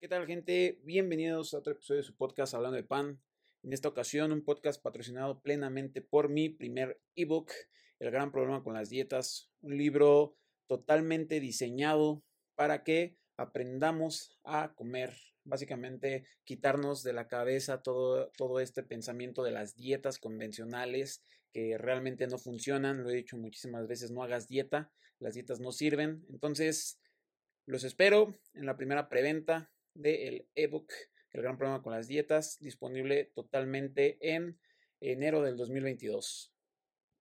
¿Qué tal gente? Bienvenidos a otro episodio de su podcast Hablando de Pan. En esta ocasión un podcast patrocinado plenamente por mi primer ebook, El gran problema con las dietas, un libro totalmente diseñado para que aprendamos a comer, básicamente quitarnos de la cabeza todo, todo este pensamiento de las dietas convencionales que realmente no funcionan, lo he dicho muchísimas veces, no hagas dieta, las dietas no sirven, entonces los espero en la primera preventa del ebook El gran problema con las dietas, disponible totalmente en enero del 2022.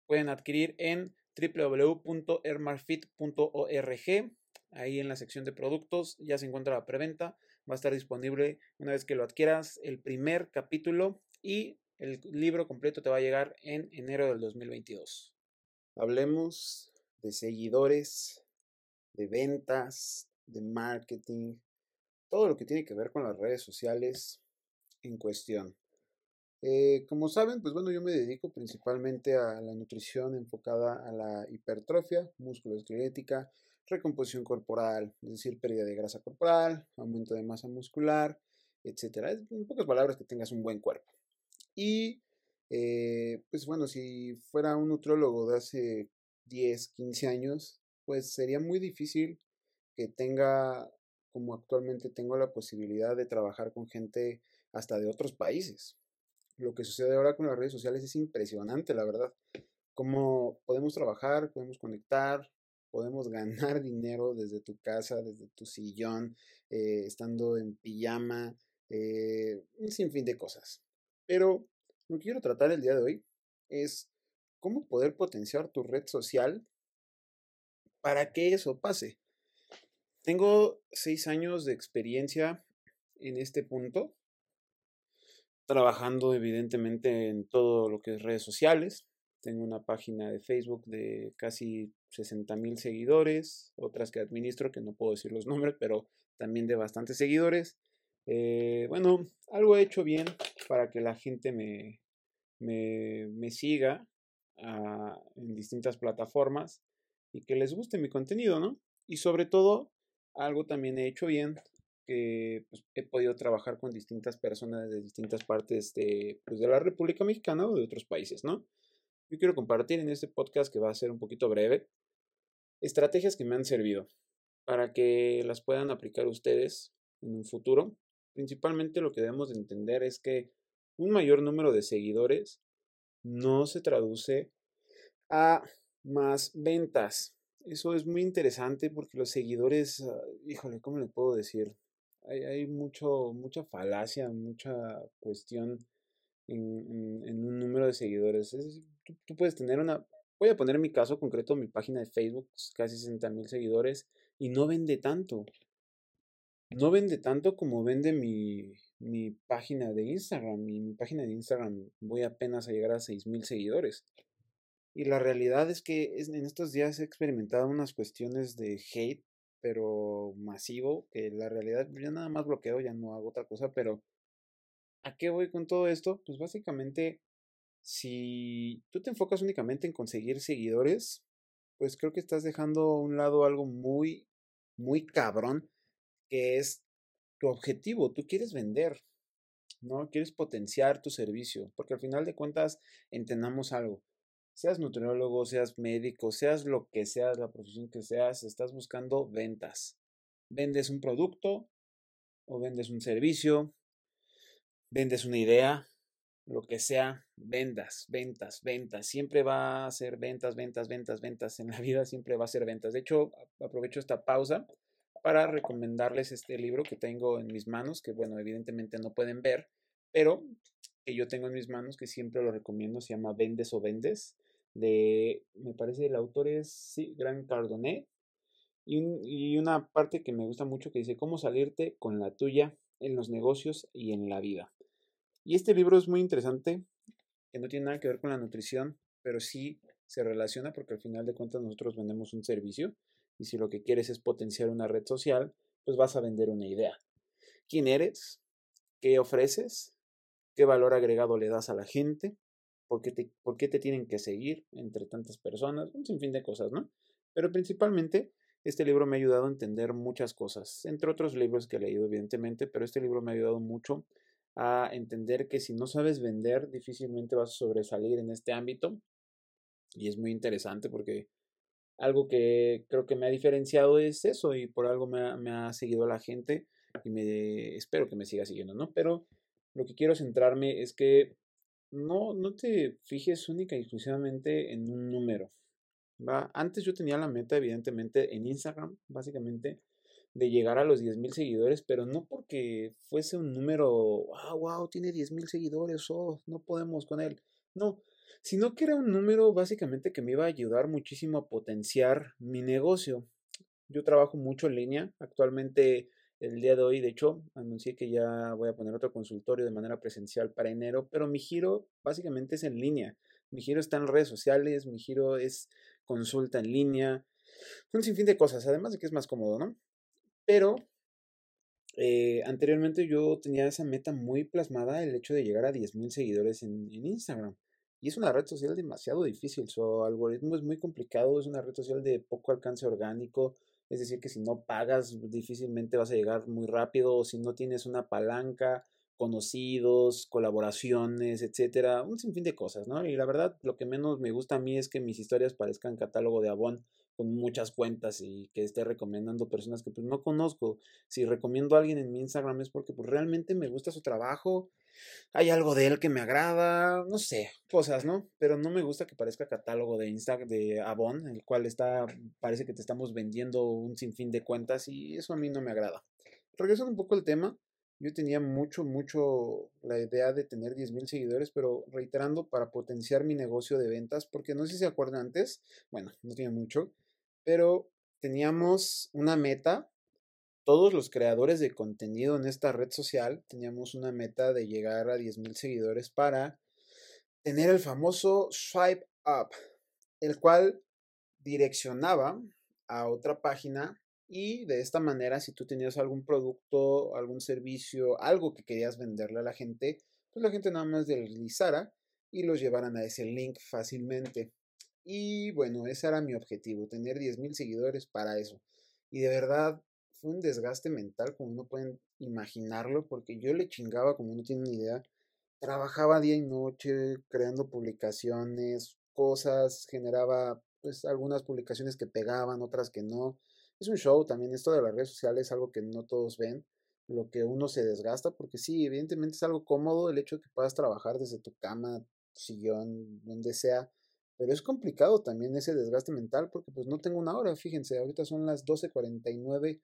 Pueden adquirir en www.ermarfit.org. Ahí en la sección de productos ya se encuentra la preventa. Va a estar disponible una vez que lo adquieras el primer capítulo y el libro completo te va a llegar en enero del 2022. Hablemos de seguidores, de ventas, de marketing, todo lo que tiene que ver con las redes sociales en cuestión. Eh, como saben, pues bueno, yo me dedico principalmente a la nutrición enfocada a la hipertrofia musculoesquelética, recomposición corporal, es decir, pérdida de grasa corporal, aumento de masa muscular, etcétera. En pocas palabras, que tengas un buen cuerpo. Y eh, pues bueno, si fuera un nutriólogo de hace 10, 15 años, pues sería muy difícil que tenga como actualmente tengo la posibilidad de trabajar con gente hasta de otros países. Lo que sucede ahora con las redes sociales es impresionante, la verdad. Cómo podemos trabajar, podemos conectar, podemos ganar dinero desde tu casa, desde tu sillón, eh, estando en pijama, eh, un sinfín de cosas. Pero lo que quiero tratar el día de hoy es cómo poder potenciar tu red social para que eso pase. Tengo seis años de experiencia en este punto, trabajando evidentemente en todo lo que es redes sociales. Tengo una página de Facebook de casi 60 mil seguidores, otras que administro, que no puedo decir los nombres, pero también de bastantes seguidores. Eh, bueno, algo he hecho bien para que la gente me, me, siga ah, en distintas plataformas y que les guste mi contenido, ¿no? Y sobre todo, algo también he hecho bien, que pues, he podido trabajar con distintas personas de distintas partes de, pues, de la República Mexicana o de otros países, ¿no? Yo quiero compartir en este podcast que va a ser un poquito breve estrategias que me han servido para que las puedan aplicar ustedes en un futuro. Principalmente lo que debemos de entender es que un mayor número de seguidores no se traduce a más ventas eso es muy interesante porque los seguidores, ah, híjole, ¿cómo le puedo decir? Hay, mucho, mucha falacia, mucha cuestión en, un número de seguidores. tú, puedes tener una, voy a poner mi caso concreto, mi página de Facebook, casi 60 mil seguidores, y no vende tanto. No vende tanto como vende mi, mi página de Instagram. Mi, mi página de Instagram voy apenas a llegar a 6 mil seguidores. Y la realidad es que en estos días he experimentado unas cuestiones de hate, pero masivo, que la realidad yo nada más bloqueo, ya no hago otra cosa, pero ¿a qué voy con todo esto? Pues básicamente, si tú te enfocas únicamente en conseguir seguidores, pues creo que estás dejando a un lado algo muy, muy cabrón, que es tu objetivo, tú quieres vender, ¿no? Quieres potenciar tu servicio, porque al final de cuentas entendamos algo seas nutriólogo, seas médico, seas lo que seas, la profesión que seas, estás buscando ventas. Vendes un producto o vendes un servicio, vendes una idea, lo que sea, vendas, ventas, ventas. Siempre va a ser ventas, ventas, ventas, ventas. En la vida siempre va a ser ventas. De hecho, aprovecho esta pausa para recomendarles este libro que tengo en mis manos, que bueno, evidentemente no pueden ver, pero que yo tengo en mis manos, que siempre lo recomiendo, se llama Vendes o Vendes de, me parece el autor es sí, Gran Cardonet, y, y una parte que me gusta mucho que dice cómo salirte con la tuya en los negocios y en la vida. Y este libro es muy interesante, que no tiene nada que ver con la nutrición, pero sí se relaciona porque al final de cuentas nosotros vendemos un servicio y si lo que quieres es potenciar una red social, pues vas a vender una idea. ¿Quién eres? ¿Qué ofreces? ¿Qué valor agregado le das a la gente? ¿Por qué, te, ¿Por te tienen que seguir entre tantas personas? Un sinfín de cosas, ¿no? Pero principalmente Este libro me ha ayudado a entender muchas cosas, entre otros libros que he leído, evidentemente, pero este libro me ha ayudado mucho a entender que si no sabes vender, difícilmente vas a sobresalir en este ámbito. Y es muy interesante porque algo que creo que me ha diferenciado es eso y por algo me ha, me ha seguido la gente y me espero que me siga siguiendo, ¿no? Pero lo que quiero centrarme es que no, no te fijes única y exclusivamente en un número. ¿va? Antes yo tenía la meta, evidentemente, en Instagram, básicamente, de llegar a los 10.000 seguidores, pero no porque fuese un número, ah, wow, tiene 10.000 seguidores, oh, no podemos con él. No, sino que era un número básicamente que me iba a ayudar muchísimo a potenciar mi negocio. Yo trabajo mucho en línea, actualmente el día de hoy, de hecho, anuncié que ya voy a poner otro consultorio de manera presencial para enero, pero mi giro básicamente es en línea. Mi giro está en redes sociales, mi giro es consulta en línea, un sinfín de cosas, además de que es más cómodo, ¿no? Pero eh, anteriormente yo tenía esa meta muy plasmada, el hecho de llegar a 10.000 seguidores en, en, Instagram. Y es una red social demasiado difícil, su algoritmo es muy complicado, es una red social de poco alcance orgánico, es decir, que si no pagas, difícilmente vas a llegar muy rápido, o si no tienes una palanca, conocidos, colaboraciones, etcétera, un sinfín de cosas, ¿no? Y la verdad, lo que menos me gusta a mí es que mis historias parezcan catálogo de Avon con muchas cuentas y que esté recomendando personas que pues no conozco. Si recomiendo a alguien en mi Instagram es porque pues realmente me gusta su trabajo, hay algo de él que me agrada, no sé, cosas, ¿no? Pero no me gusta que parezca catálogo de Instagram de Avon, el cual está, parece que te estamos vendiendo un sinfín de cuentas y eso a mí no me agrada. Regresando un poco al tema, yo tenía mucho, mucho la idea de tener 10.000 seguidores, pero reiterando, para potenciar mi negocio de ventas, porque no sé si se acuerdan antes, bueno, no tiene mucho, pero teníamos una meta todos los creadores de contenido en esta red social teníamos una meta de llegar a 10.000 seguidores para tener el famoso swipe up, el cual direccionaba a otra página y de esta manera si tú tenías algún producto, algún servicio, algo que querías venderle a la gente, pues la gente nada más deslizara y los llevaran a ese link fácilmente. Y bueno, ese era mi objetivo, tener 10.000 seguidores para eso. Y de verdad fue un desgaste mental, como no pueden imaginarlo, porque yo le chingaba, como no tienen idea. Trabajaba día y noche creando publicaciones, cosas, generaba pues algunas publicaciones que pegaban, otras que no. Es un show también, esto de las redes sociales es algo que no todos ven, lo que uno se desgasta, porque sí, evidentemente es algo cómodo el hecho de que puedas trabajar desde tu cama, sillón, donde sea, pero es complicado también ese desgaste mental porque pues no tengo una hora, fíjense, ahorita son las 12.49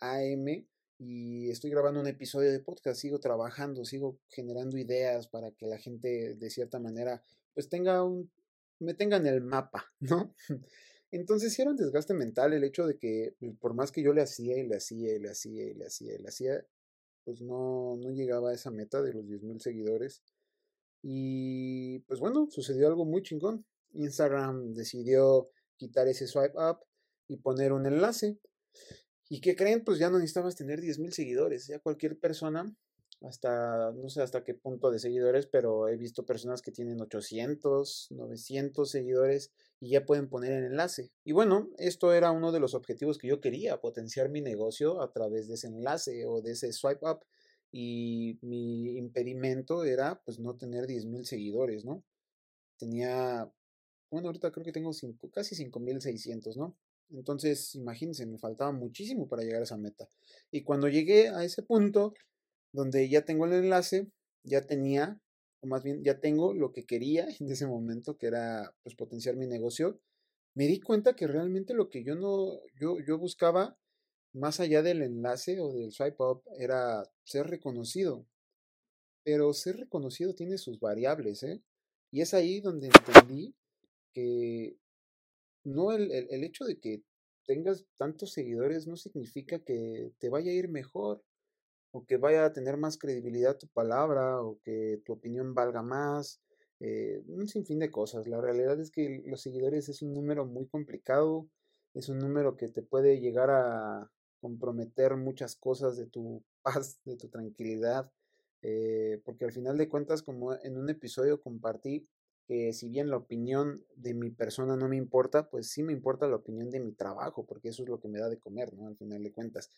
AM y estoy grabando un episodio de podcast, sigo trabajando, sigo generando ideas para que la gente de cierta manera pues tenga un, me tenga en el mapa, ¿no? Entonces era un desgaste mental el hecho de que pues, por más que yo le hacía y le hacía y le hacía y le hacía y le hacía, pues no, no llegaba a esa meta de los 10.000 seguidores. Y pues bueno, sucedió algo muy chingón. Instagram decidió quitar ese swipe up y poner un enlace. ¿Y qué creen? Pues ya no necesitabas tener 10.000 seguidores. Ya cualquier persona, hasta no sé hasta qué punto de seguidores, pero he visto personas que tienen 800, 900 seguidores y ya pueden poner el enlace. Y bueno, esto era uno de los objetivos que yo quería, potenciar mi negocio a través de ese enlace o de ese swipe up. Y mi impedimento era pues no tener 10.000 seguidores, ¿no? Tenía, bueno, ahorita creo que tengo cinco, casi 5.600, ¿no? Entonces, imagínense, me faltaba muchísimo para llegar a esa meta. Y cuando llegué a ese punto donde ya tengo el enlace, ya tenía, o más bien ya tengo lo que quería en ese momento, que era pues potenciar mi negocio, me di cuenta que realmente lo que yo no, yo, yo buscaba más allá del enlace o del swipe up era ser reconocido. Pero ser reconocido tiene sus variables, ¿eh? Y es ahí donde entendí que no el, el, hecho de que tengas tantos seguidores no significa que te vaya a ir mejor o que vaya a tener más credibilidad tu palabra o que tu opinión valga más, eh, un sinfín de cosas. La realidad es que los seguidores es un número muy complicado, es un número que te puede llegar a comprometer muchas cosas de tu paz, de tu tranquilidad, eh, porque al final de cuentas, como en un episodio compartí, que si bien la opinión de mi persona no me importa, pues sí me importa la opinión de mi trabajo, porque eso es lo que me da de comer, ¿no? Al final de cuentas.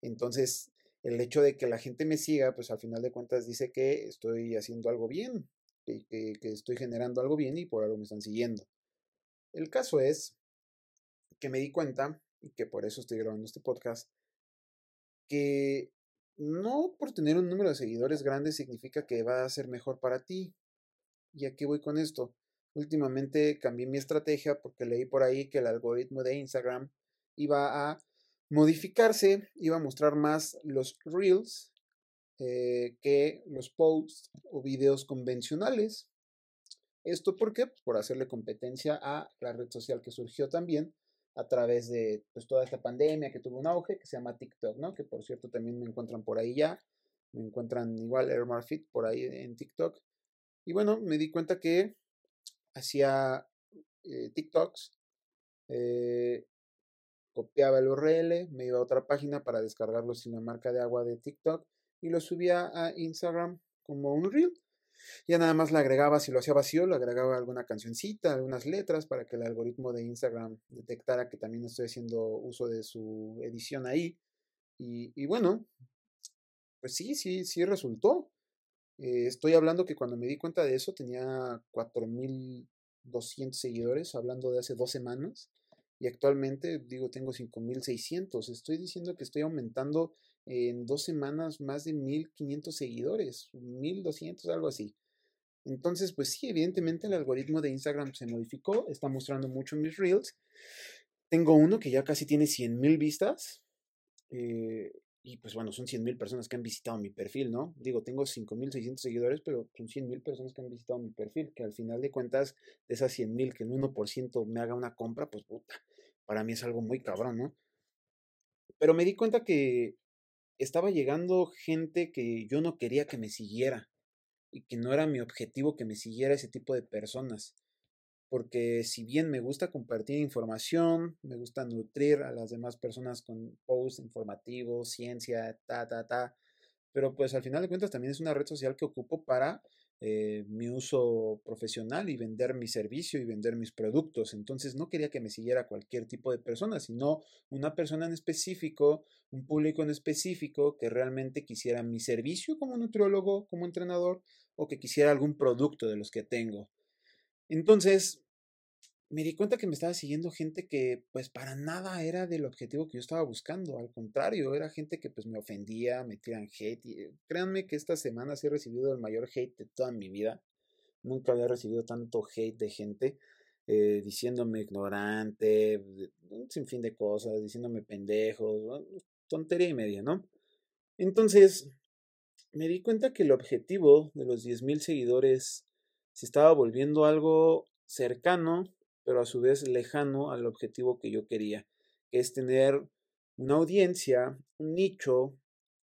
Entonces, el hecho de que la gente me siga, pues al final de cuentas dice que estoy haciendo algo bien, que, que, que estoy generando algo bien y por algo me están siguiendo. El caso es que me di cuenta, y que por eso estoy grabando este podcast, que no por tener un número de seguidores grande significa que va a ser mejor para ti. ¿Y aquí voy con esto? Últimamente cambié mi estrategia porque leí por ahí que el algoritmo de Instagram iba a modificarse, iba a mostrar más los reels eh, que los posts o videos convencionales. ¿Esto por qué? Por hacerle competencia a la red social que surgió también a través de pues, toda esta pandemia que tuvo un auge, que se llama TikTok, ¿no? Que por cierto también me encuentran por ahí ya. Me encuentran igual Airmarfit por ahí en TikTok. Y bueno, me di cuenta que hacía eh, TikToks, eh, copiaba el URL, me iba a otra página para descargarlo sin la marca de agua de TikTok y lo subía a Instagram como un reel. Ya nada más le agregaba, si lo hacía vacío, le agregaba alguna cancioncita, algunas letras para que el algoritmo de Instagram detectara que también estoy haciendo uso de su edición ahí. Y, y bueno, pues sí, sí, sí resultó. Eh, estoy hablando que cuando me di cuenta de eso tenía 4.200 seguidores, hablando de hace dos semanas. Y actualmente, digo, tengo 5.600. Estoy diciendo que estoy aumentando en dos semanas más de 1.500 seguidores, 1.200, algo así. Entonces, pues sí, evidentemente el algoritmo de Instagram se modificó, está mostrando mucho mis reels. Tengo uno que ya casi tiene 100.000 vistas. Eh, y pues bueno, son 100.000 personas que han visitado mi perfil, ¿no? Digo, tengo 5.600 seguidores, pero son 100.000 personas que han visitado mi perfil, que al final de cuentas, de esas 100.000, que el 1% me haga una compra, pues puta, para mí es algo muy cabrón, ¿no? Pero me di cuenta que estaba llegando gente que yo no quería que me siguiera y que no era mi objetivo que me siguiera ese tipo de personas porque si bien me gusta compartir información, me gusta nutrir a las demás personas con posts informativos, ciencia, ta, ta, ta, pero pues al final de cuentas también es una red social que ocupo para eh, mi uso profesional y vender mi servicio y vender mis productos. Entonces no quería que me siguiera cualquier tipo de persona, sino una persona en específico, un público en específico que realmente quisiera mi servicio como nutriólogo, como entrenador, o que quisiera algún producto de los que tengo. Entonces, me di cuenta que me estaba siguiendo gente que pues para nada era del objetivo que yo estaba buscando, al contrario, era gente que pues me ofendía, me tiran hate. Y, eh, créanme que esta semana sí he recibido el mayor hate de toda mi vida. Nunca había recibido tanto hate de gente eh, diciéndome ignorante, un sinfín de cosas, diciéndome pendejos, tontería y media, ¿no? Entonces, me di cuenta que el objetivo de los 10.000 seguidores se estaba volviendo algo cercano pero a su vez lejano al objetivo que yo quería, que es tener una audiencia, un nicho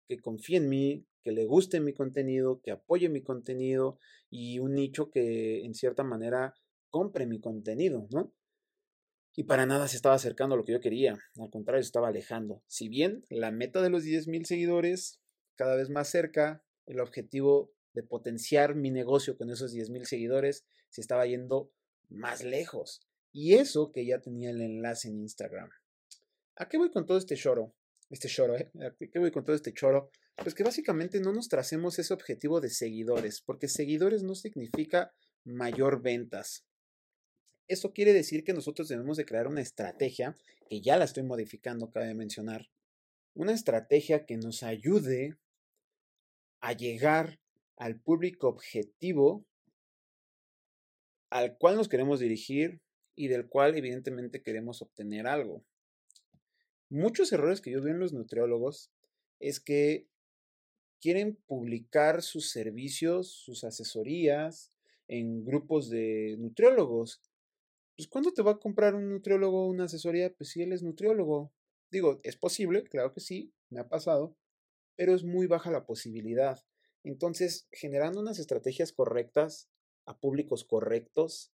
que confíe en mí, que le guste mi contenido, que apoye mi contenido y un nicho que en cierta manera compre mi contenido, ¿no? Y para nada se estaba acercando a lo que yo quería, al contrario, se estaba alejando. Si bien la meta de los 10.000 seguidores cada vez más cerca, el objetivo de potenciar mi negocio con esos 10.000 seguidores se estaba yendo más lejos. Y eso que ya tenía el enlace en Instagram. ¿A qué voy con todo este choro? Este choro, ¿eh? ¿A qué voy con todo este choro? Pues que básicamente no nos tracemos ese objetivo de seguidores, porque seguidores no significa mayor ventas. Eso quiere decir que nosotros debemos de crear una estrategia, que ya la estoy modificando, cabe mencionar, una estrategia que nos ayude a llegar al público objetivo al cual nos queremos dirigir y del cual evidentemente queremos obtener algo. Muchos errores que yo veo en los nutriólogos es que quieren publicar sus servicios, sus asesorías en grupos de nutriólogos. Pues ¿cuándo te va a comprar un nutriólogo una asesoría? Pues si él es nutriólogo. Digo, es posible, claro que sí, me ha pasado, pero es muy baja la posibilidad. Entonces, generando unas estrategias correctas, a públicos correctos,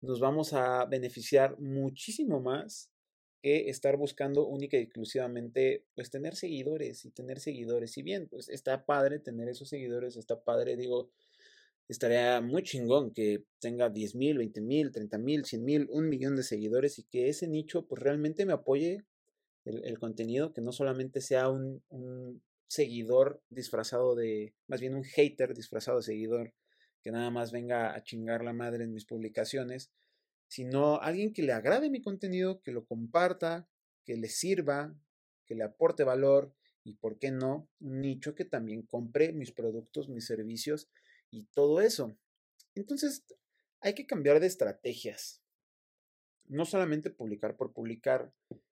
nos vamos a beneficiar muchísimo más que estar buscando única y exclusivamente, pues tener seguidores y tener seguidores. Si bien, pues está padre tener esos seguidores, está padre, digo, estaría muy chingón que tenga 10 mil, 20 mil, 30 mil, 100 mil, un millón de seguidores y que ese nicho pues realmente me apoye el, contenido, que no solamente sea un, seguidor disfrazado de, más bien un hater disfrazado de seguidor, que nada más venga a chingar la madre en mis publicaciones, sino alguien que le agrade mi contenido, que lo comparta, que le sirva, que le aporte valor y, ¿por qué no?, un nicho que también compre mis productos, mis servicios y todo eso. Entonces, hay que cambiar de estrategias. No solamente publicar por publicar,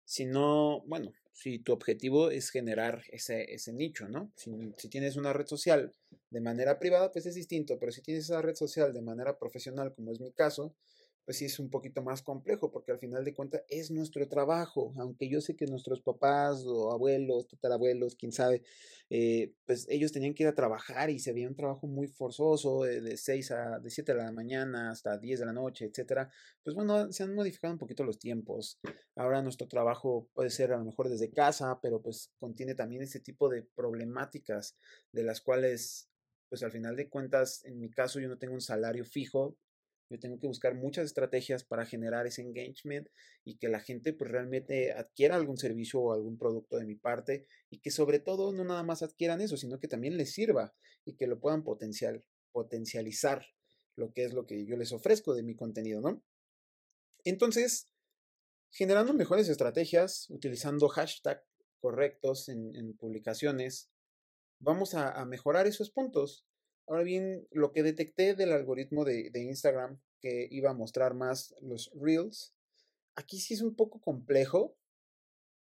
sino, bueno, si tu objetivo es generar ese, ese nicho, ¿no? Si, si, tienes una red social de manera privada, pues es distinto, pero si tienes esa red social de manera profesional, como es mi caso, pues sí es un poquito más complejo, porque al final de cuentas es nuestro trabajo, aunque yo sé que nuestros papás o abuelos, tatarabuelos, quién sabe, eh, pues ellos tenían que ir a trabajar y se veía un trabajo muy forzoso, de, de 6 a, de 7 de la mañana hasta 10 de la noche, etcétera, pues bueno, se han modificado un poquito los tiempos. Ahora nuestro trabajo puede ser a lo mejor desde casa, pero pues contiene también ese tipo de problemáticas de las cuales pues al final de cuentas, en mi caso yo no tengo un salario fijo, yo tengo que buscar muchas estrategias para generar ese engagement y que la gente pues realmente adquiera algún servicio o algún producto de mi parte y que sobre todo no nada más adquieran eso, sino que también les sirva y que lo puedan potencial, potencializar lo que es lo que yo les ofrezco de mi contenido, ¿no? Entonces, generando mejores estrategias, utilizando hashtag correctos en, publicaciones, vamos a mejorar esos puntos. Ahora bien, lo que detecté del algoritmo de, Instagram que iba a mostrar más los reels, aquí sí es un poco complejo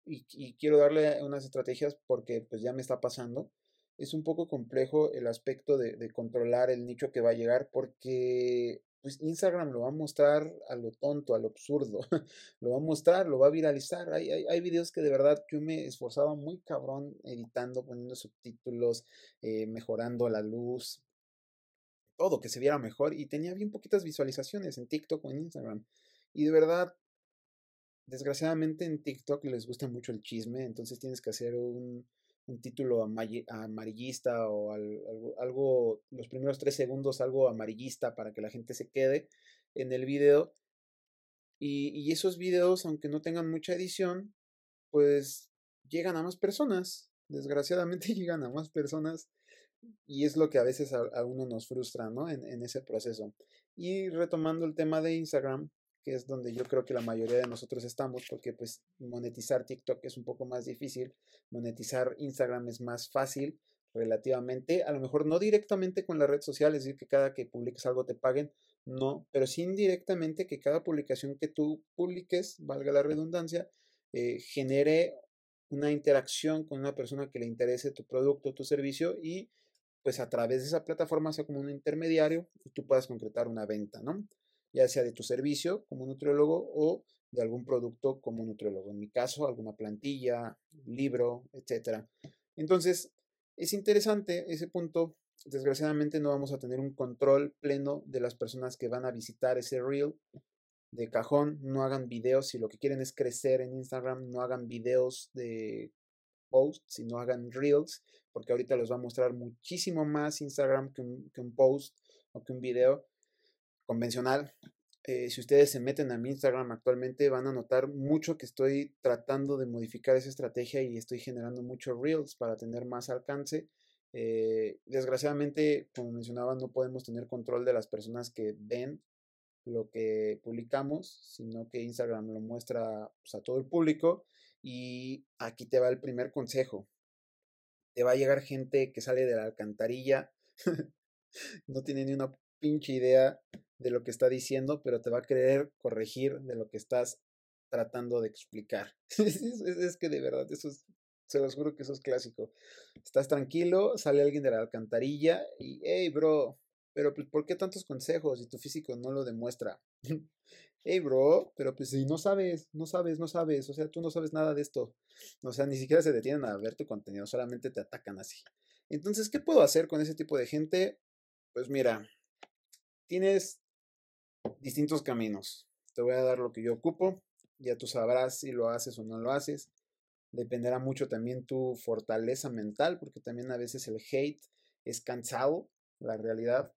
y, quiero darle unas estrategias porque pues ya me está pasando. Es un poco complejo el aspecto de, controlar el nicho que va a llegar porque pues Instagram lo va a mostrar a lo tonto, a lo absurdo. lo va a mostrar, lo va a viralizar. Hay, hay, videos que de verdad yo me esforzaba muy cabrón editando, poniendo subtítulos, eh, mejorando la luz, todo, que se viera mejor. Y tenía bien poquitas visualizaciones en TikTok o en Instagram. Y de verdad, desgraciadamente en TikTok les gusta mucho el chisme, entonces tienes que hacer un, un título amarillista o algo, los primeros tres segundos algo amarillista para que la gente se quede en el video. Y, esos videos, aunque no tengan mucha edición, pues llegan a más personas. Desgraciadamente llegan a más personas y es lo que a veces a, uno nos frustra, ¿no? En, ese proceso. Y retomando el tema de Instagram, que es donde yo creo que la mayoría de nosotros estamos, porque pues monetizar TikTok es un poco más difícil, monetizar Instagram es más fácil relativamente, a lo mejor no directamente con la red social, es decir, que cada que publiques algo te paguen, no, pero sí indirectamente que cada publicación que tú publiques, valga la redundancia, eh, genere una interacción con una persona que le interese tu producto, tu servicio y pues a través de esa plataforma sea como un intermediario y tú puedas concretar una venta, ¿no? Ya sea de tu servicio como nutriólogo o de algún producto como nutriólogo. En mi caso, alguna plantilla, libro, etc. Entonces, es interesante ese punto. Desgraciadamente no vamos a tener un control pleno de las personas que van a visitar ese reel de cajón. No hagan videos. Si lo que quieren es crecer en Instagram, no hagan videos de posts, sino hagan reels, porque ahorita les va a mostrar muchísimo más Instagram que un, que un post o que un video convencional. Eh, si ustedes se meten a mi Instagram actualmente van a notar mucho que estoy tratando de modificar esa estrategia y estoy generando muchos reels para tener más alcance. Eh, desgraciadamente, como mencionaba, no podemos tener control de las personas que ven lo que publicamos, sino que Instagram lo muestra pues, a todo el público. Y aquí te va el primer consejo. Te va a llegar gente que sale de la alcantarilla, no tiene ni una pinche idea de lo que está diciendo, pero te va a querer corregir de lo que estás tratando de explicar. es, que de verdad, eso es, se los juro que eso es clásico. Estás tranquilo, sale alguien de la alcantarilla y, hey, bro, pero pues, ¿por qué tantos consejos si tu físico no lo demuestra? hey, bro, pero pues si no sabes, no sabes, no sabes, o sea, tú no sabes nada de esto. O sea, ni siquiera se detienen a ver tu contenido, solamente te atacan así. Entonces, ¿qué puedo hacer con ese tipo de gente? Pues mira, tienes distintos caminos. Te voy a dar lo que yo ocupo. Ya tú sabrás si lo haces o no lo haces. Dependerá mucho también tu fortaleza mental, porque también a veces el hate es cansado, la realidad.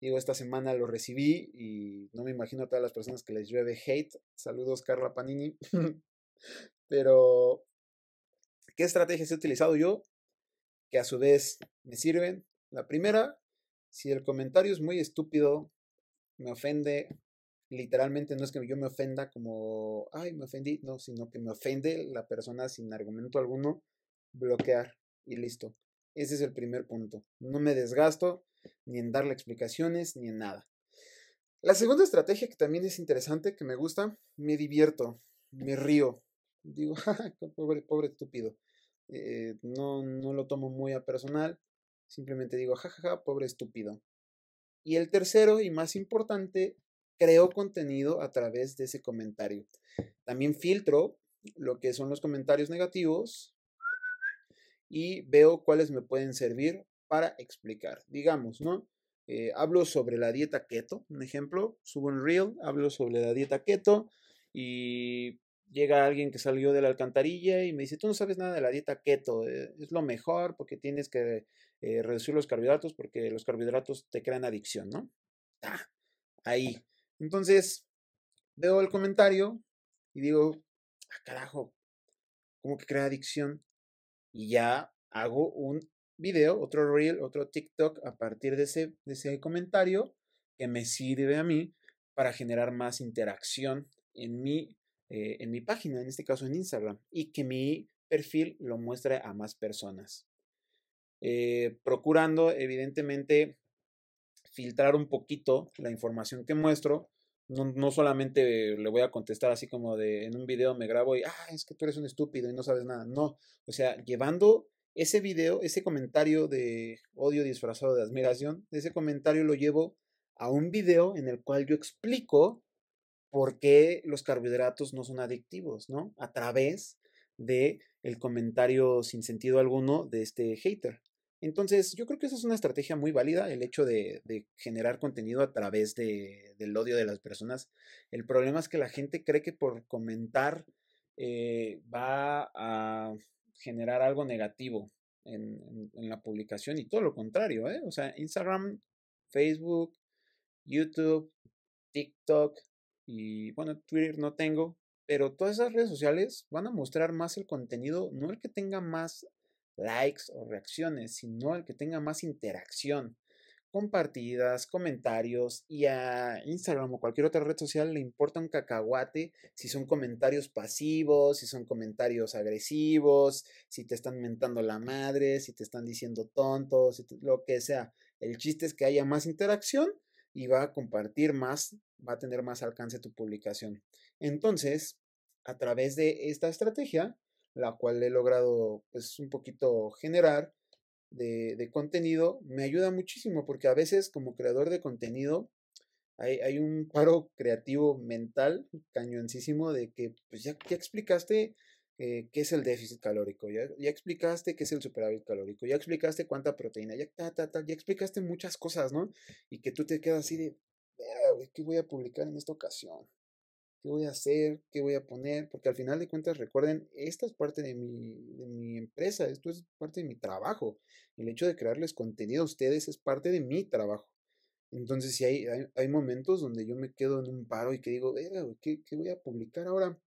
Digo, esta semana lo recibí y no me imagino a todas las personas que les llueve hate. Saludos, Carla Panini. Pero, ¿qué estrategias he utilizado yo? Que a su vez me sirven. La primera, si el comentario es muy estúpido, me ofende, literalmente no es que yo me ofenda como, ay, me ofendí, no, sino que me ofende la persona sin argumento alguno, bloquear y listo. Ese es el primer punto. No me desgasto ni en darle explicaciones ni en nada. La segunda estrategia que también es interesante, que me gusta, me divierto, me río. Digo, pobre, pobre estúpido. Eh, no, no lo tomo muy a personal. Simplemente digo, jajaja, pobre estúpido. Y el tercero y más importante, creo contenido a través de ese comentario. También filtro lo que son los comentarios negativos y veo cuáles me pueden servir para explicar. Digamos, ¿no? Eh, hablo sobre la dieta keto, un ejemplo, subo un reel, hablo sobre la dieta keto y llega alguien que salió de la alcantarilla y me dice, tú no sabes nada de la dieta keto, eh, es lo mejor porque tienes que eh, reducir los carbohidratos porque los carbohidratos te crean adicción, ¿no? Ah, ahí. Entonces, veo el comentario y digo, ah, carajo, ¿cómo que crea adicción? Y ya hago un video, otro reel, otro TikTok a partir de ese, de ese comentario que me sirve a mí para generar más interacción en mi eh, en mi página, en este caso en Instagram, y que mi perfil lo muestre a más personas. Eh, procurando, evidentemente, filtrar un poquito la información que muestro. No, solamente le voy a contestar así como de en un video me grabo y, ah, es que tú eres un estúpido y no sabes nada. No, o sea, llevando ese video, ese comentario de odio disfrazado de admiración, ese comentario lo llevo a un video en el cual yo explico por qué los carbohidratos no son adictivos, ¿no? A través de el comentario sin sentido alguno de este hater. Entonces, yo creo que esa es una estrategia muy válida, el hecho de, generar contenido a través del odio de las personas. El problema es que la gente cree que por comentar eh, va a generar algo negativo en, en, la publicación y todo lo contrario, ¿eh? O sea, Instagram, Facebook, YouTube, TikTok, y bueno, Twitter no tengo, pero todas esas redes sociales van a mostrar más el contenido, no el que tenga más likes o reacciones, sino el que tenga más interacción, compartidas, comentarios y a Instagram o cualquier otra red social le importa un cacahuate si son comentarios pasivos, si son comentarios agresivos, si te están mentando la madre, si te están diciendo tontos, lo que sea. El chiste es que haya más interacción y va a compartir más, va a tener más alcance tu publicación. Entonces, a través de esta estrategia, la cual he logrado pues un poquito generar de, contenido, me ayuda muchísimo porque a veces como creador de contenido hay, hay un paro creativo mental cañoncísimo de que pues ya, ya explicaste eh, qué es el déficit calórico, ya, explicaste qué es el superávit calórico, ya explicaste cuánta proteína, ya, ya explicaste muchas cosas, ¿no? Y que tú te quedas así de, ¿qué voy a publicar en esta ocasión? ¿Qué voy a hacer? ¿Qué voy a poner? Porque al final de cuentas, recuerden, esta es parte de mi, de mi empresa, esto es parte de mi trabajo. El hecho de crearles contenido a ustedes es parte de mi trabajo. Entonces, si hay, hay, hay momentos donde yo me quedo en un paro y que digo, ¿qué, ¿qué voy a publicar ahora?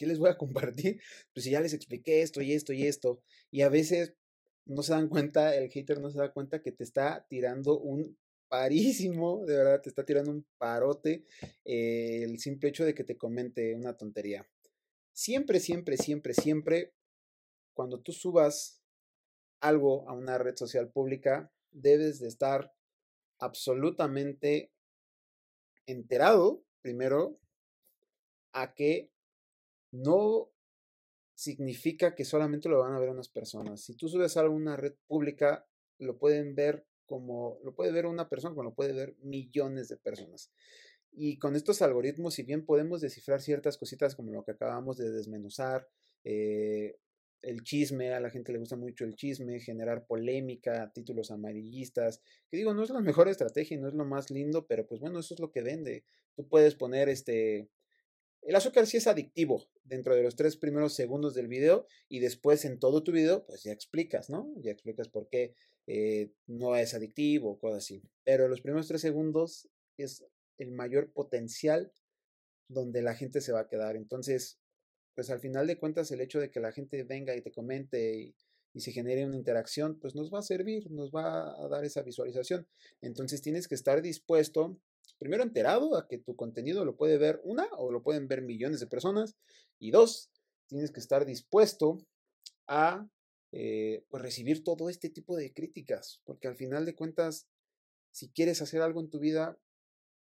¿Qué les voy a compartir? Pues si ya les expliqué esto y esto y esto. Y a veces no se dan cuenta, el hater no se da cuenta que te está tirando un parísimo, de verdad, te está tirando un parote eh, el simple hecho de que te comente una tontería. Siempre, siempre, siempre, siempre, cuando tú subas algo a una red social pública, debes de estar absolutamente enterado, primero, a que no significa que solamente lo van a ver unas personas. Si tú subes algo a una red pública, lo pueden ver como, lo puede ver una persona, como lo puede ver millones de personas. Y con estos algoritmos, si bien podemos descifrar ciertas cositas como lo que acabamos de desmenuzar, eh, el chisme, a la gente le gusta mucho el chisme, generar polémica, títulos amarillistas, que digo, no es la mejor estrategia y no es lo más lindo, pero pues bueno, eso es lo que vende. Tú puedes poner este, el azúcar sí es adictivo dentro de los tres primeros segundos del video y después en todo tu video pues ya explicas, ¿no? Ya explicas por qué eh, no es adictivo, cosas así. Pero los primeros tres segundos es el mayor potencial donde la gente se va a quedar. Entonces, pues al final de cuentas el hecho de que la gente venga y te comente y, y se genere una interacción, pues nos va a servir, nos va a dar esa visualización. Entonces tienes que estar dispuesto, primero enterado a que tu contenido lo puede ver una o lo pueden ver millones de personas. Y dos, tienes que estar dispuesto a eh, pues recibir todo este tipo de críticas, porque al final de cuentas, si quieres hacer algo en tu vida,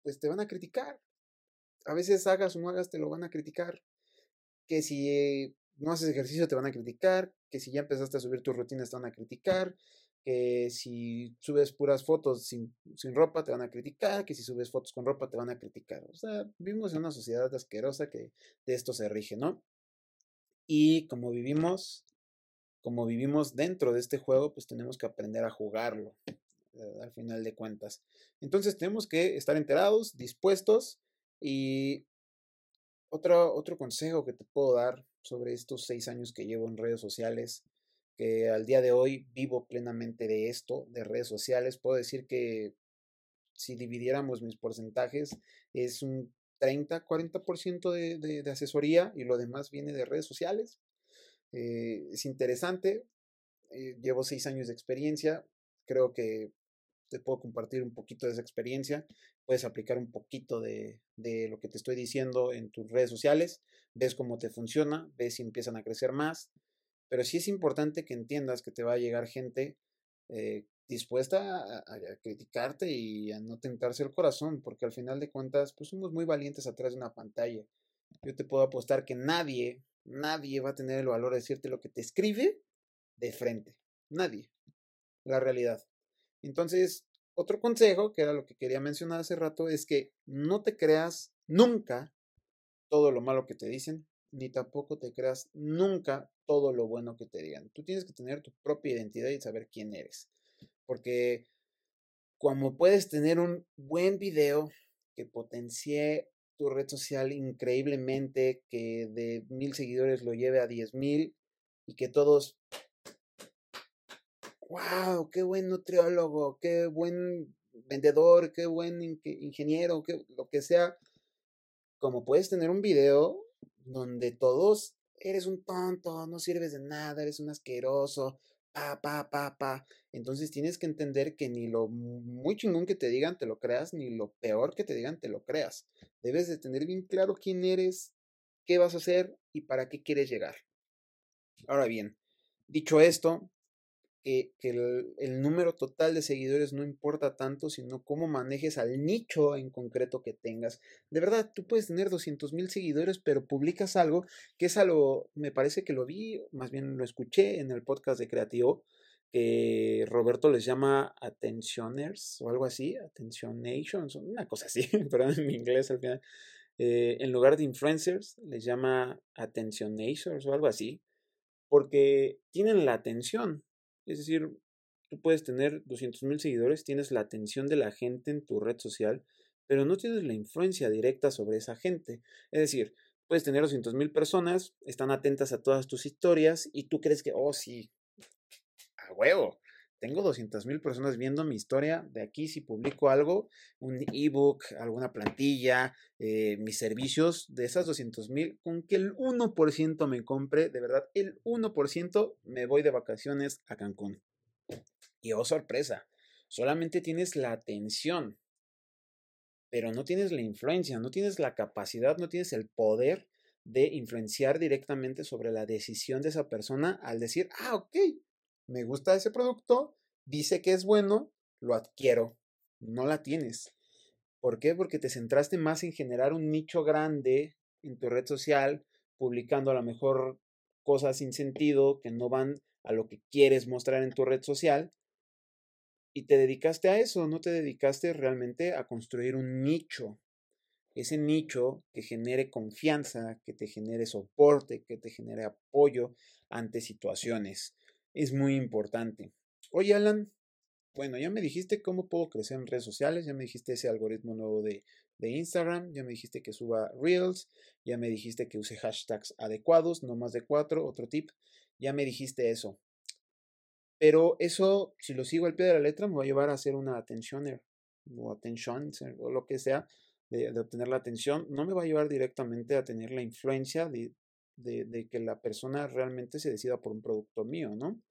pues te van a criticar. A veces hagas o no hagas, te lo van a criticar. Que si no haces ejercicio, te van a criticar. Que si ya empezaste a subir tus rutinas, te van a criticar. Que si subes puras fotos sin, sin ropa, te van a criticar. Que si subes fotos con ropa, te van a criticar. O sea, vivimos en una sociedad asquerosa que de esto se rige, ¿no? Y como vivimos, como vivimos dentro de este juego, pues tenemos que aprender a jugarlo. Eh, al final de cuentas. Entonces tenemos que estar enterados, dispuestos y otro, otro consejo que te puedo dar sobre estos seis años que llevo en redes sociales, que al día de hoy vivo plenamente de esto, de redes sociales, puedo decir que si dividiéramos mis porcentajes es un 30-40% de, de, de, asesoría y lo demás viene de redes sociales. Eh, es interesante, eh, llevo seis años de experiencia, creo que te puedo compartir un poquito de esa experiencia, puedes aplicar un poquito de, de, lo que te estoy diciendo en tus redes sociales, ves cómo te funciona, ves si empiezan a crecer más, pero sí es importante que entiendas que te va a llegar gente eh, dispuesta a, a, criticarte y a no tentarse el corazón, porque al final de cuentas, pues somos muy valientes atrás de una pantalla. Yo te puedo apostar que nadie, nadie va a tener el valor de decirte lo que te escribe de frente. Nadie. La realidad. Entonces, otro consejo, que era lo que quería mencionar hace rato, es que no te creas nunca todo lo malo que te dicen, ni tampoco te creas nunca todo lo bueno que te digan. Tú tienes que tener tu propia identidad y saber quién eres. Porque como puedes tener un buen video que potencie tu red social increíblemente, que de mil seguidores lo lleve a diez mil y que todos wow, qué buen nutriólogo, qué buen vendedor, qué buen ingeniero, qué, lo que sea. Como puedes tener un video donde todos eres un tonto, no sirves de nada, eres un asqueroso, pa, pa, pa, pa. Entonces tienes que entender que ni lo muy chingón que te digan te lo creas, ni lo peor que te digan te lo creas. Debes de tener bien claro quién eres, qué vas a hacer y para qué quieres llegar. Ahora bien, dicho esto, que, el, número total de seguidores no importa tanto, sino cómo manejes al nicho en concreto que tengas. De verdad, tú puedes tener 200 mil seguidores, pero publicas algo que es algo, me parece que lo vi, más bien lo escuché en el podcast de Creativo, que Roberto les llama attentioners o algo así, attentionations, una cosa así, perdón en inglés al final. Eh, en lugar de influencers, les llama attentionators o algo así, porque tienen la atención, es decir, tú puedes tener 200 mil seguidores, tienes la atención de la gente en tu red social, pero no tienes la influencia directa sobre esa gente. Es decir, puedes tener 200 mil personas, están atentas a todas tus historias y tú crees que, oh, sí, a huevo, tengo 200 mil personas viendo mi historia. De aquí, si publico algo, un ebook, alguna plantilla, eh, mis servicios, de esas 200 mil, con que el 1% me compre, de verdad, el 1% me voy de vacaciones a Cancún. Y oh, sorpresa, solamente tienes la atención, pero no tienes la influencia, no tienes la capacidad, no tienes el poder de influenciar directamente sobre la decisión de esa persona al decir, ah, ok, me gusta ese producto, dice que es bueno, lo adquiero. No la tienes. ¿Por qué? Porque te centraste más en generar un nicho grande en tu red social, publicando a lo mejor cosas sin sentido que no van a lo que quieres mostrar en tu red social. Y te dedicaste a eso, no te dedicaste realmente a construir un nicho. Ese nicho que genere confianza, que te genere soporte, que te genere apoyo ante situaciones es muy importante. Oye, Alan, bueno, ya me dijiste cómo puedo crecer en redes sociales, ya me dijiste ese algoritmo nuevo de, de, Instagram, ya me dijiste que suba Reels, ya me dijiste que use hashtags adecuados, no más de cuatro, otro tip, ya me dijiste eso. Pero eso, si lo sigo al pie de la letra, me va a llevar a hacer una atención o atención o lo que sea de, obtener la atención. No me va a llevar directamente a tener la influencia de, de, que la persona realmente se decida por un producto mío, ¿no?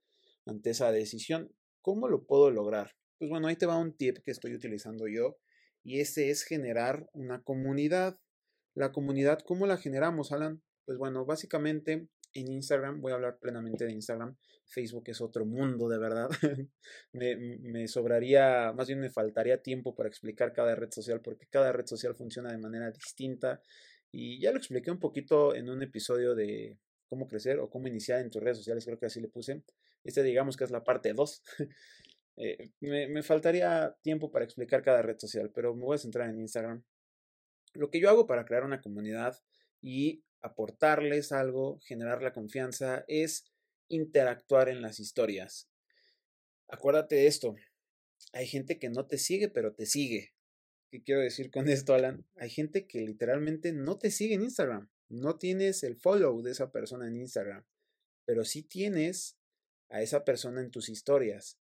Ante esa decisión, ¿cómo lo puedo lograr? Pues bueno, ahí te va un tip que estoy utilizando yo y ese es generar una comunidad. La comunidad, ¿cómo la generamos, Alan? Pues bueno, básicamente en Instagram, voy a hablar plenamente de Instagram, Facebook es otro mundo, de verdad. me, me, sobraría, más bien me faltaría tiempo para explicar cada red social, porque cada red social funciona de manera distinta. Y ya lo expliqué un poquito en un episodio de cómo crecer o cómo iniciar en tus redes sociales, creo que así le puse. Este digamos que es la parte 2. Eh, me, me faltaría tiempo para explicar cada red social, pero me voy a centrar en Instagram. Lo que yo hago para crear una comunidad y aportarles algo, generar la confianza, es interactuar en las historias. Acuérdate de esto. Hay gente que no te sigue, pero te sigue. ¿Qué quiero decir con esto, Alan? Hay gente que literalmente no te sigue en Instagram. No tienes el follow de esa persona en Instagram, pero sí tienes a esa persona en tus historias.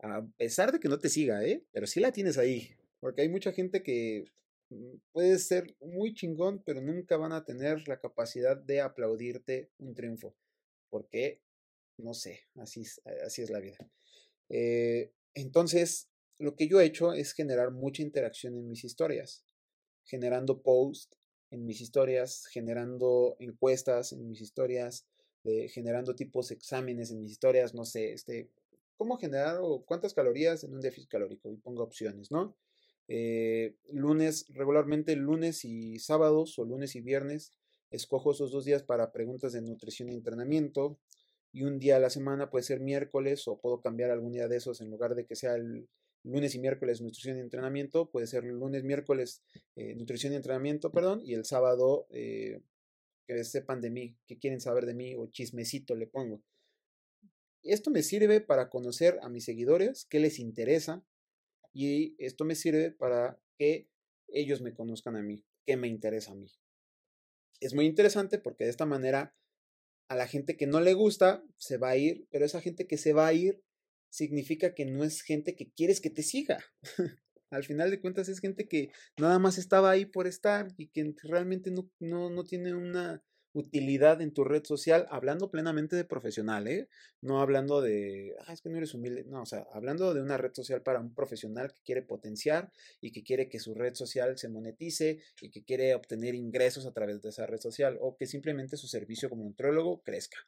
A pesar de que no te siga, ¿eh? Pero sí la tienes ahí. Porque hay mucha gente que Mm, puedes ser muy chingón, pero nunca van a tener la capacidad de aplaudirte un triunfo. Porque, no sé, así es, así es la vida. Eh, entonces, lo que yo he hecho es generar mucha interacción en mis historias, generando posts en mis historias, generando encuestas en mis historias, generando tipos exámenes en mis historias, no sé, este, cómo generar o cuántas calorías en un déficit calórico y pongo opciones, ¿no? Eh, lunes, regularmente lunes y sábados o lunes y viernes, escojo esos dos días para preguntas de nutrición y entrenamiento. Y un día a la semana puede ser miércoles o puedo cambiar algún día de esos en lugar de que sea el lunes y miércoles nutrición y entrenamiento, puede ser lunes, miércoles eh, nutrición y entrenamiento, perdón, y el sábado eh, que sepan de mí, que quieren saber de mí o chismecito le pongo. Esto me sirve para conocer a mis seguidores, qué les interesa, y esto me sirve para que ellos me conozcan a mí, qué me interesa a mí. Es muy interesante porque de esta manera a la gente que no le gusta se va a ir, pero esa gente que se va a ir significa que no es gente que quieres que te siga. Al final de cuentas es gente que nada más estaba ahí por estar y que realmente no, no, no tiene una utilidad en tu red social, hablando plenamente de profesional, ¿eh? No hablando de, ah, es que no eres humilde, no, o sea, hablando de una red social para un profesional que quiere potenciar y que quiere que su red social se monetice y que quiere obtener ingresos a través de esa red social o que simplemente su servicio como nutriólogo crezca.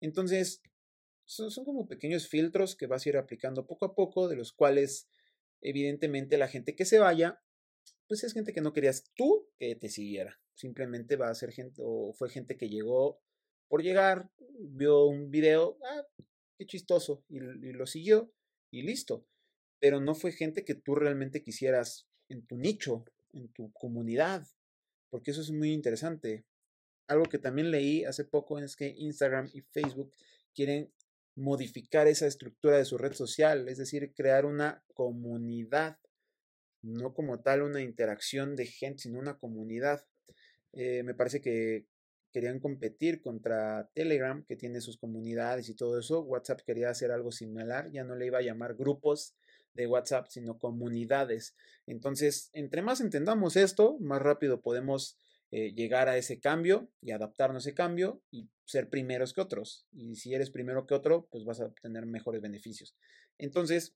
Entonces, son, como pequeños filtros que vas a ir aplicando poco a poco, de los cuales evidentemente la gente que se vaya, pues es gente que no querías tú que te siguiera simplemente va a ser gente, o fue gente que llegó por llegar, vio un video, ah, qué chistoso, y, lo siguió, y listo. Pero no fue gente que tú realmente quisieras en tu nicho, en tu comunidad, porque eso es muy interesante. Algo que también leí hace poco es que Instagram y Facebook quieren modificar esa estructura de su red social, es decir, crear una comunidad, no como tal una interacción de gente, sino una comunidad. Eh, me parece que querían competir contra Telegram, que tiene sus comunidades y todo eso. WhatsApp quería hacer algo similar, ya no le iba a llamar grupos de WhatsApp, sino comunidades. Entonces, entre más entendamos esto, más rápido podemos eh, llegar a ese cambio y adaptarnos a ese cambio y ser primeros que otros. Y si eres primero que otro, pues vas a obtener mejores beneficios. Entonces,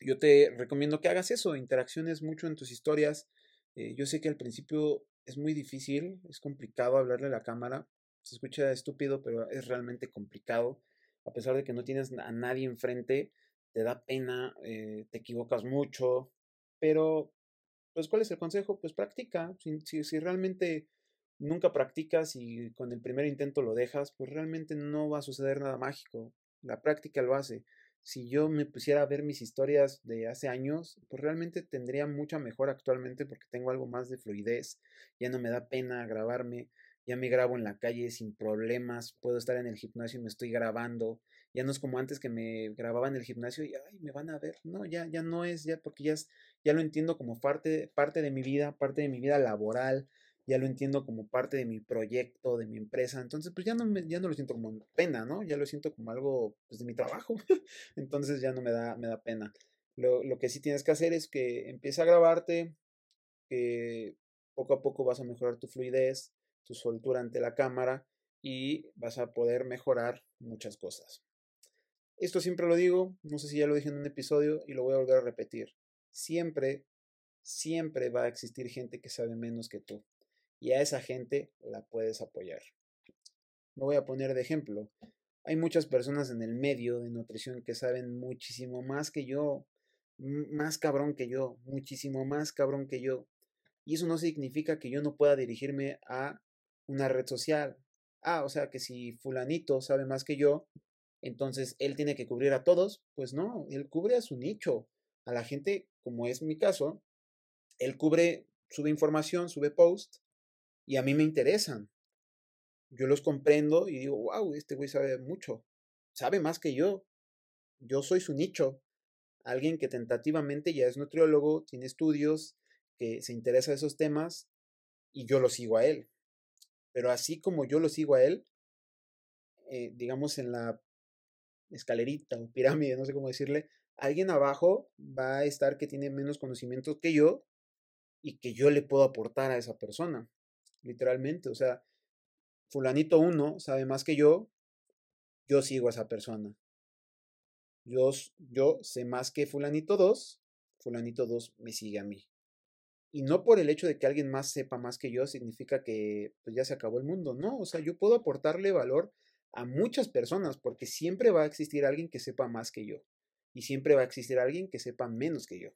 yo te recomiendo que hagas eso, interacciones mucho en tus historias. Eh, yo sé que al principio es muy difícil, es complicado hablarle a la cámara. Se escucha estúpido, pero es realmente complicado. A pesar de que no tienes a nadie enfrente, te da pena, eh, te equivocas mucho. Pero, pues, ¿cuál es el consejo? Pues practica. Si, si, realmente nunca practicas y con el primer intento lo dejas, pues realmente no va a suceder nada mágico. La práctica lo hace si yo me pusiera a ver mis historias de hace años, pues realmente tendría mucha mejor actualmente porque tengo algo más de fluidez, ya no me da pena grabarme, ya me grabo en la calle sin problemas, puedo estar en el gimnasio y me estoy grabando, ya no es como antes que me grababa en el gimnasio y ay, me van a ver, no, ya ya no es ya porque ya ya lo entiendo como parte parte de mi vida, parte de mi vida laboral, ya lo entiendo como parte de mi proyecto, de mi empresa, entonces pues ya no, ya no lo siento como pena, ¿no? Ya lo siento como algo pues, de mi trabajo, entonces ya no me da, me da pena. Lo, lo, que sí tienes que hacer es que empieza a grabarte, que poco a poco vas a mejorar tu fluidez, tu soltura ante la cámara y vas a poder mejorar muchas cosas. Esto siempre lo digo, no sé si ya lo dije en un episodio y lo voy a volver a repetir. Siempre, siempre va a existir gente que sabe menos que tú y a esa gente la puedes apoyar. Me voy a poner de ejemplo. Hay muchas personas en el medio de nutrición que saben muchísimo más que yo, más cabrón que yo, muchísimo más cabrón que yo. Y eso no significa que yo no pueda dirigirme a una red social. Ah, o sea que si fulanito sabe más que yo, entonces él tiene que cubrir a todos. Pues no, él cubre a su nicho. A la gente, como es mi caso, él cubre, sube información, sube post, y a mí me interesan. Yo los comprendo y digo, wow, este güey sabe mucho, sabe más que yo. Yo soy su nicho. Alguien que tentativamente ya es nutriólogo, tiene estudios, que se interesa de esos temas y yo lo sigo a él. Pero así como yo lo sigo a él, eh, digamos en la escalerita o pirámide, no sé cómo decirle, alguien abajo va a estar que tiene menos conocimiento que yo y que yo le puedo aportar a esa persona literalmente. O sea, fulanito uno sabe más que yo, yo sigo a esa persona. Yo, yo sé más que fulanito 2, fulanito 2 me sigue a mí. Y no por el hecho de que alguien más sepa más que yo significa que pues, ya se acabó el mundo. No, o sea, yo puedo aportarle valor a muchas personas porque siempre va a existir alguien que sepa más que yo. Y siempre va a existir alguien que sepa menos que yo.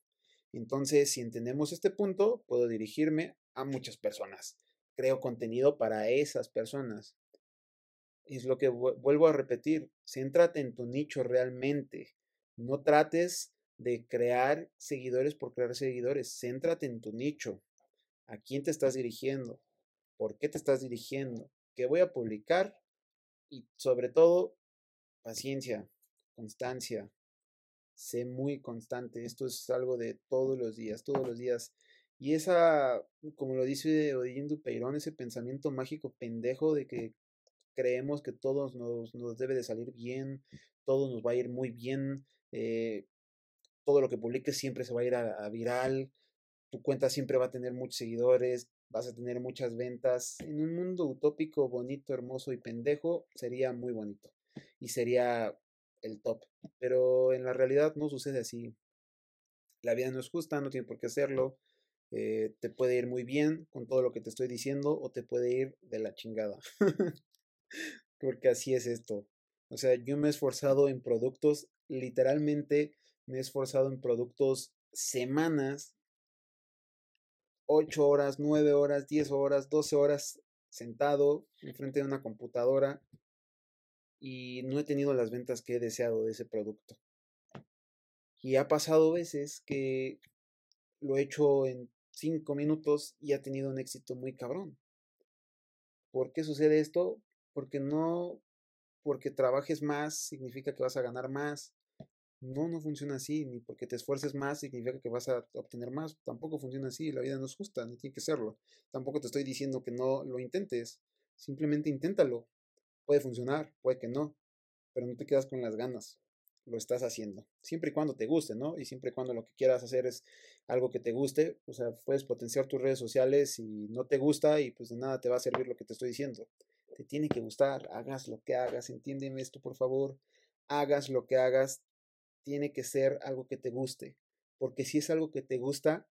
Entonces, si entendemos este punto, puedo dirigirme a muchas personas creo contenido para esas personas. Es lo que vuelvo a repetir, céntrate en tu nicho realmente. No trates de crear seguidores por crear seguidores, céntrate en tu nicho. ¿A quién te estás dirigiendo? ¿Por qué te estás dirigiendo? ¿Qué voy a publicar? Y sobre todo, paciencia, constancia. Sé muy constante. Esto es algo de todos los días, todos los días y esa, como lo dice Odín Dupeirón, ese pensamiento mágico pendejo de que creemos que todos nos, nos, debe de salir bien, todo nos va a ir muy bien, eh, todo lo que publiques siempre se va a ir a, viral, tu cuenta siempre va a tener muchos seguidores, vas a tener muchas ventas. En un mundo utópico, bonito, hermoso y pendejo, sería muy bonito y sería el top. Pero en la realidad no sucede así. La vida no es justa, no tiene por qué hacerlo. Eh, te puede ir muy bien con todo lo que te estoy diciendo o te puede ir de la chingada. Porque así es esto. O sea, yo me he esforzado en productos, literalmente me he esforzado en productos semanas, 8 horas, 9 horas, 10 horas, 12 horas sentado enfrente de una computadora y no he tenido las ventas que he deseado de ese producto. Y ha pasado veces que lo he hecho en cinco minutos y ha tenido un éxito muy cabrón. ¿Por qué sucede esto? Porque no, porque trabajes más significa que vas a ganar más. No, no funciona así, ni porque te esfuerces más significa que vas a obtener más. Tampoco funciona así, la vida no es justa, ni tiene que serlo. Tampoco te estoy diciendo que no lo intentes, simplemente inténtalo. Puede funcionar, puede que no, pero no te quedas con las ganas lo estás haciendo. Siempre y cuando te guste, ¿no? Y siempre y cuando lo que quieras hacer es algo que te guste, o sea, puedes potenciar tus redes sociales y no te gusta y pues de nada te va a servir lo que te estoy diciendo. Te tiene que gustar, hagas lo que hagas, entiéndeme esto por favor, hagas lo que hagas, tiene que ser algo que te guste, porque si es algo que te gusta,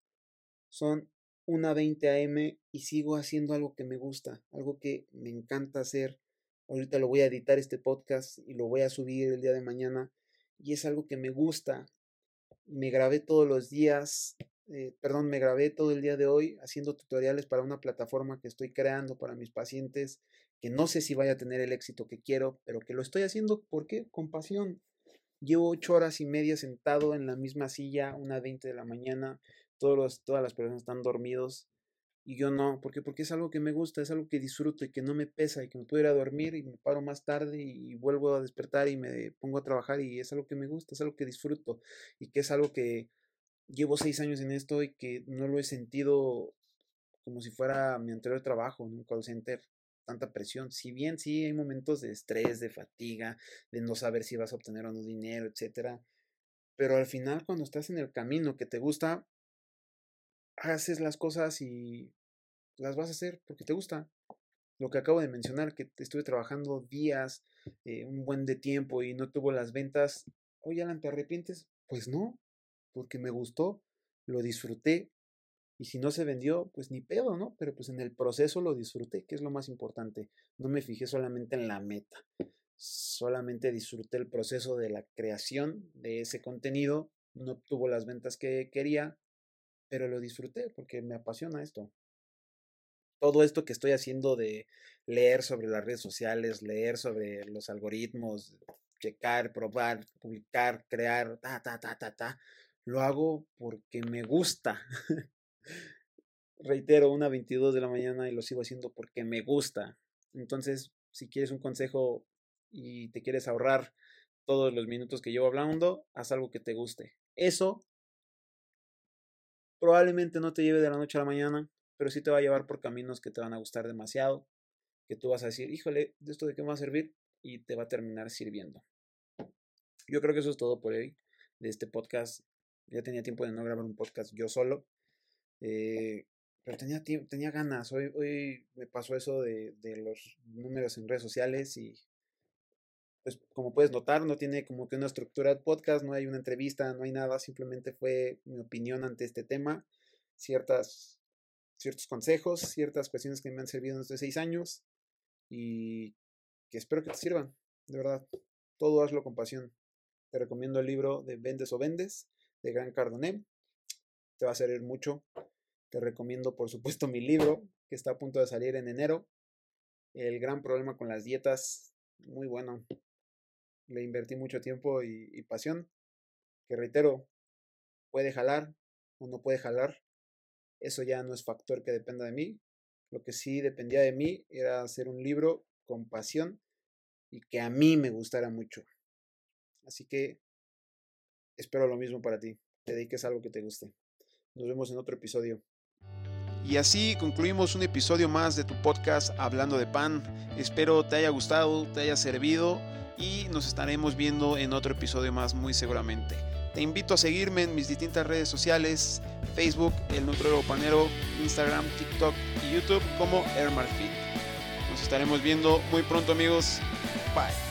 son una 20 AM y sigo haciendo algo que me gusta, algo que me encanta hacer. Ahorita lo voy a editar este podcast y lo voy a subir el día de mañana y es algo que me gusta. Me grabé todos los días, eh, perdón, me grabé todo el día de hoy haciendo tutoriales para una plataforma que estoy creando para mis pacientes, que no sé si vaya a tener el éxito que quiero, pero que lo estoy haciendo, ¿por qué? Con pasión. Llevo ocho horas y media sentado en la misma silla, una 20 de la mañana, todas las personas están dormidos y yo no, porque porque es algo que me gusta, es algo que disfruto y que no me pesa y que me puedo ir a dormir y me paro más tarde y vuelvo a despertar y me pongo a trabajar y es algo que me gusta, es algo que disfruto y que es algo que llevo seis años en esto y que no lo he sentido como si fuera mi anterior trabajo en un call center, tanta presión. Si bien sí hay momentos de estrés, de fatiga, de no saber si vas a obtener o no dinero, etcétera, pero al final cuando estás en el camino que te gusta, haces las cosas y las vas a hacer porque te gusta. Lo que acabo de mencionar, que estuve trabajando días, eh, un buen de tiempo y no tuvo las ventas, oye Alan, ¿te arrepientes? Pues no, porque me gustó, lo disfruté, y si no se vendió, pues ni pedo, ¿no? Pero pues en el proceso lo disfruté, que es lo más importante. No me fijé solamente en la meta. Solamente disfruté el proceso de la creación de ese contenido. No obtuvo las ventas que quería, pero lo disfruté porque me apasiona esto. Todo esto que estoy haciendo de leer sobre las redes sociales, leer sobre los algoritmos, checar, probar, publicar, crear, ta, ta, ta, ta, ta, lo hago porque me gusta. Reitero, una 22 de la mañana y lo sigo haciendo porque me gusta. Entonces, si quieres un consejo y te quieres ahorrar todos los minutos que llevo hablando, haz algo que te guste. Eso probablemente no te lleve de la noche a la mañana, pero sí te va a llevar por caminos que te van a gustar demasiado, que tú vas a decir, híjole, ¿de esto de qué me va a servir? Y te va a terminar sirviendo. Yo creo que eso es todo por hoy de este podcast. Ya tenía tiempo de no grabar un podcast yo solo. Eh, pero tenía, tenía ganas. Hoy, hoy me pasó eso de, de, los números en redes sociales y pues como puedes notar no tiene como que una estructura de podcast, no hay una entrevista, no hay nada, simplemente fue mi opinión ante este tema, ciertas, ciertos consejos, ciertas cuestiones que me han servido en estos seis años y que espero que te sirvan, de verdad. Todo hazlo con pasión. Te recomiendo el libro de Vendes o Vendes de Gran Cardonet te va a servir mucho. Te recomiendo, por supuesto, mi libro, que está a punto de salir en enero. El gran problema con las dietas, muy bueno. Le invertí mucho tiempo y, pasión, que reitero, puede jalar o no puede jalar. Eso ya no es factor que dependa de mí. Lo que sí dependía de mí era hacer un libro con pasión y que a mí me gustara mucho. Así que espero lo mismo para ti. Te dediques a algo que te guste. Nos vemos en otro episodio. Y así concluimos un episodio más de tu podcast Hablando de Pan. Espero te haya gustado, te haya servido y nos estaremos viendo en otro episodio más muy seguramente. Te invito a seguirme en mis distintas redes sociales, Facebook, El Nutriólogo Panero, Instagram, TikTok y YouTube como Fit. Nos estaremos viendo muy pronto amigos. Bye.